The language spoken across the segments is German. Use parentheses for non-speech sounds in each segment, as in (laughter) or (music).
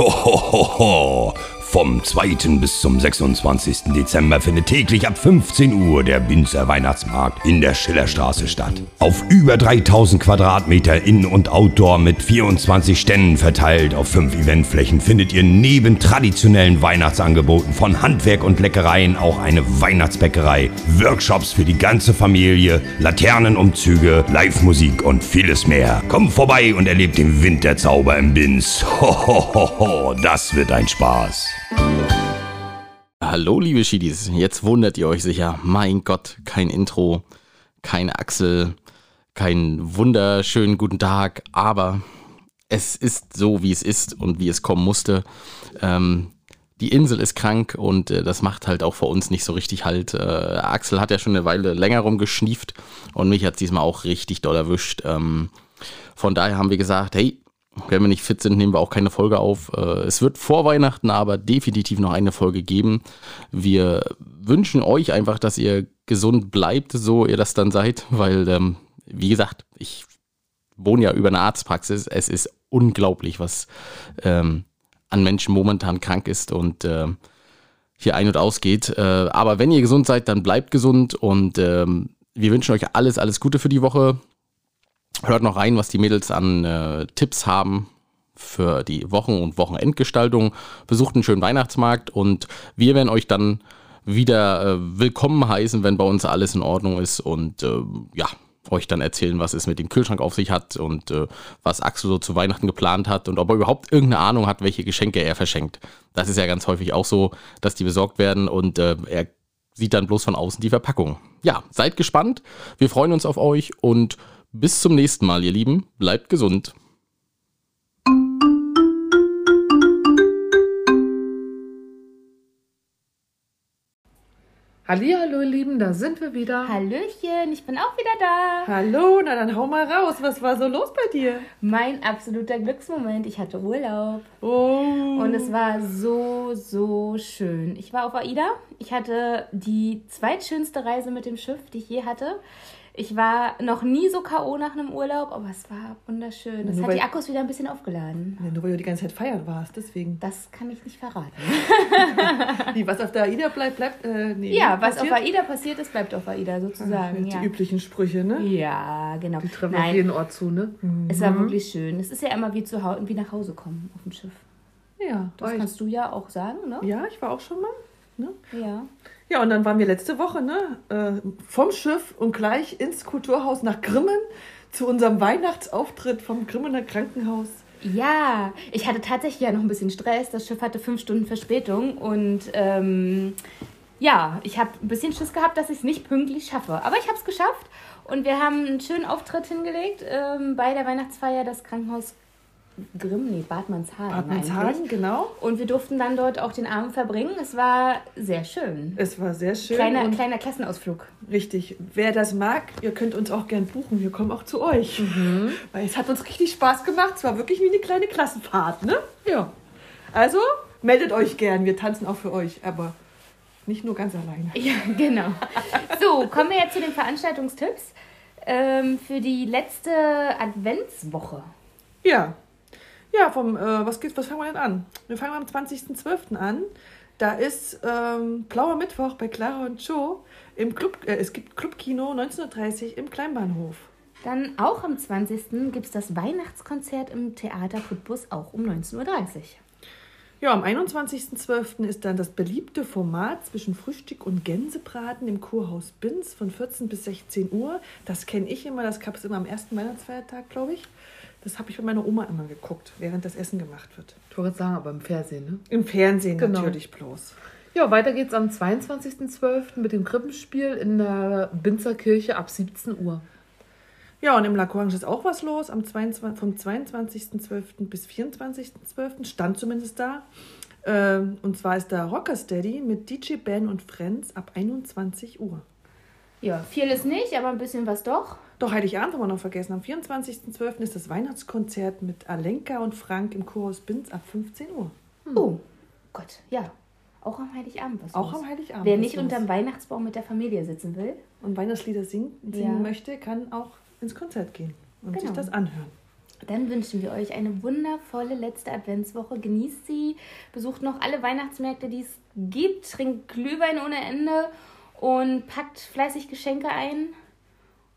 ほほほほ。Vom 2. bis zum 26. Dezember findet täglich ab 15 Uhr der Binzer Weihnachtsmarkt in der Schillerstraße statt. Auf über 3000 Quadratmeter In- und Outdoor mit 24 Ständen verteilt auf fünf Eventflächen findet ihr neben traditionellen Weihnachtsangeboten von Handwerk und Leckereien auch eine Weihnachtsbäckerei, Workshops für die ganze Familie, Laternenumzüge, Live-Musik und vieles mehr. Kommt vorbei und erlebt den Winterzauber im Binz. Hohoho, das wird ein Spaß. Hallo, liebe Schiedis. Jetzt wundert ihr euch sicher. Mein Gott, kein Intro, keine Axel, keinen wunderschönen guten Tag. Aber es ist so, wie es ist und wie es kommen musste. Ähm, die Insel ist krank und äh, das macht halt auch für uns nicht so richtig halt. Äh, Axel hat ja schon eine Weile länger rumgeschnieft und mich hat diesmal auch richtig doll erwischt. Ähm, von daher haben wir gesagt, hey, wenn wir nicht fit sind, nehmen wir auch keine Folge auf. Äh, es wird vor Weihnachten aber definitiv noch eine Folge geben. Wir wünschen euch einfach, dass ihr gesund bleibt, so ihr das dann seid, weil, ähm, wie gesagt, ich wohne ja über eine Arztpraxis. Es ist unglaublich, was ähm, an Menschen momentan krank ist und äh, hier ein- und ausgeht. Äh, aber wenn ihr gesund seid, dann bleibt gesund und ähm, wir wünschen euch alles, alles Gute für die Woche. Hört noch rein, was die Mädels an äh, Tipps haben für die Wochen- und Wochenendgestaltung. Besucht einen schönen Weihnachtsmarkt und wir werden euch dann wieder äh, willkommen heißen, wenn bei uns alles in Ordnung ist und äh, ja, euch dann erzählen, was es mit dem Kühlschrank auf sich hat und äh, was Axel so zu Weihnachten geplant hat und ob er überhaupt irgendeine Ahnung hat, welche Geschenke er verschenkt. Das ist ja ganz häufig auch so, dass die besorgt werden und äh, er sieht dann bloß von außen die Verpackung. Ja, seid gespannt. Wir freuen uns auf euch und bis zum nächsten Mal, ihr Lieben. Bleibt gesund. Hallihallo, ihr Lieben, da sind wir wieder. Hallöchen, ich bin auch wieder da. Hallo, na dann hau mal raus. Was war so los bei dir? Mein absoluter Glücksmoment. Ich hatte Urlaub Oh. und es war so, so schön. Ich war auf AIDA. Ich hatte die zweitschönste Reise mit dem Schiff, die ich je hatte. Ich war noch nie so K.O. nach einem Urlaub, aber es war wunderschön. Es Nur hat die Akkus wieder ein bisschen aufgeladen. Ja, nur weil du die ganze Zeit feiern warst, deswegen. Das kann ich nicht verraten. (laughs) Wie, was auf der AIDA bleibt, bleibt. Äh, nee, Ja, was passiert? auf AIDA passiert ist, bleibt auf AIDA sozusagen. Die Ja, üblichen Sprüche, ne? ja genau. Die treffen auf Nein, jeden Ort zu, ne? es war wirklich schön. Es ist ja immer wie zu Hause, wie nach Hause kommen auf dem Schiff. Ja, Das kannst du ja auch sagen, ne? ja, ich war auch schon mal. Ne? Ja. Ja, und dann waren wir letzte Woche ne, äh, vom Schiff und gleich ins Kulturhaus nach Grimmen zu unserem Weihnachtsauftritt vom Grimmener Krankenhaus. Ja, ich hatte tatsächlich ja noch ein bisschen Stress. Das Schiff hatte fünf Stunden Verspätung und ähm, ja, ich habe ein bisschen Schiss gehabt, dass ich es nicht pünktlich schaffe. Aber ich habe es geschafft und wir haben einen schönen Auftritt hingelegt ähm, bei der Weihnachtsfeier des Krankenhaus Grimm, nee, Bad Manshagen Bad eigentlich. Manshagen, genau. Und wir durften dann dort auch den Abend verbringen. Es war sehr schön. Es war sehr schön. Kleiner, kleiner Klassenausflug. Richtig. Wer das mag, ihr könnt uns auch gern buchen. Wir kommen auch zu euch. Mhm. Weil es hat uns richtig Spaß gemacht. Es war wirklich wie eine kleine Klassenfahrt, ne? Ja. Also meldet euch gern. Wir tanzen auch für euch, aber nicht nur ganz alleine. (laughs) Ja, genau. So, kommen wir jetzt zu den Veranstaltungstipps ähm, für die letzte Adventswoche. Ja. Ja, vom, äh, was geht's, was fangen wir denn an? Wir fangen am 20.12. an. Da ist ähm, Blauer Mittwoch bei Clara und Joe im Club, äh, es gibt Clubkino 1930 im Kleinbahnhof. Dann auch am 20. gibt es das Weihnachtskonzert im Theater Putbus, auch um 19.30 Uhr. Ja, am 21.12. ist dann das beliebte Format zwischen Frühstück und Gänsebraten im Kurhaus Binz von 14 bis 16 Uhr. Das kenne ich immer, das gab es immer am ersten Weihnachtsfeiertag, glaube ich. Das habe ich von meiner Oma immer geguckt, während das Essen gemacht wird. Ich wollte gerade sagen, aber im Fernsehen, ne? Im Fernsehen Genau. natürlich bloß. Ja, weiter geht's am 22.12. mit dem Krippenspiel in der Binzerkirche ab 17 Uhr. Ja, und im Lacorange ist auch was los. Am 22, vom 22.12. bis 24.12. stand zumindest da. Ähm, und zwar ist da Rocker Steady mit DJ Ben und Friends ab 21 Uhr. Ja, viel ist nicht, aber ein bisschen was doch. Doch, Heiligabend haben wir noch vergessen. Am 24.12. ist das Weihnachtskonzert mit Alenka und Frank im Kurhaus Binz ab 15 Uhr. Oh, Gott, ja. Auch am Heiligabend was Auch los. am Heiligabend. Wer nicht unterm Weihnachtsbaum mit der Familie sitzen will. und Weihnachtslieder singen, singen Ja. möchte, kann auch ins Konzert gehen und sich Genau. das anhören. Dann wünschen wir euch eine wundervolle letzte Adventswoche. Genießt sie, besucht noch alle Weihnachtsmärkte, die es gibt, trinkt Glühwein ohne Ende und packt fleißig Geschenke ein.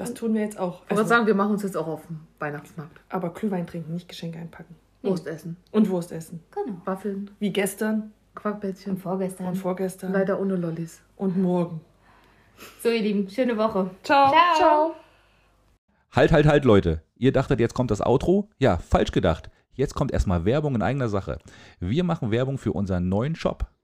Das tun wir jetzt auch. Ich würde sagen, wir machen uns jetzt auch auf den Weihnachtsmarkt. aber Glühwein trinken, nicht Geschenke einpacken. Wurst essen, Und Wurst essen. Genau. Waffeln, Wie gestern Und Quarkbällchen. vorgestern. und vorgestern Leider ohne Lollis. und morgen. So, ihr Lieben, schöne Woche. Ciao. Ciao. Halt, halt, halt, Leute. Ihr dachtet, jetzt kommt das Outro? Ja, falsch gedacht. Jetzt kommt erstmal Werbung in eigener Sache. Wir machen Werbung für unseren neuen Shop.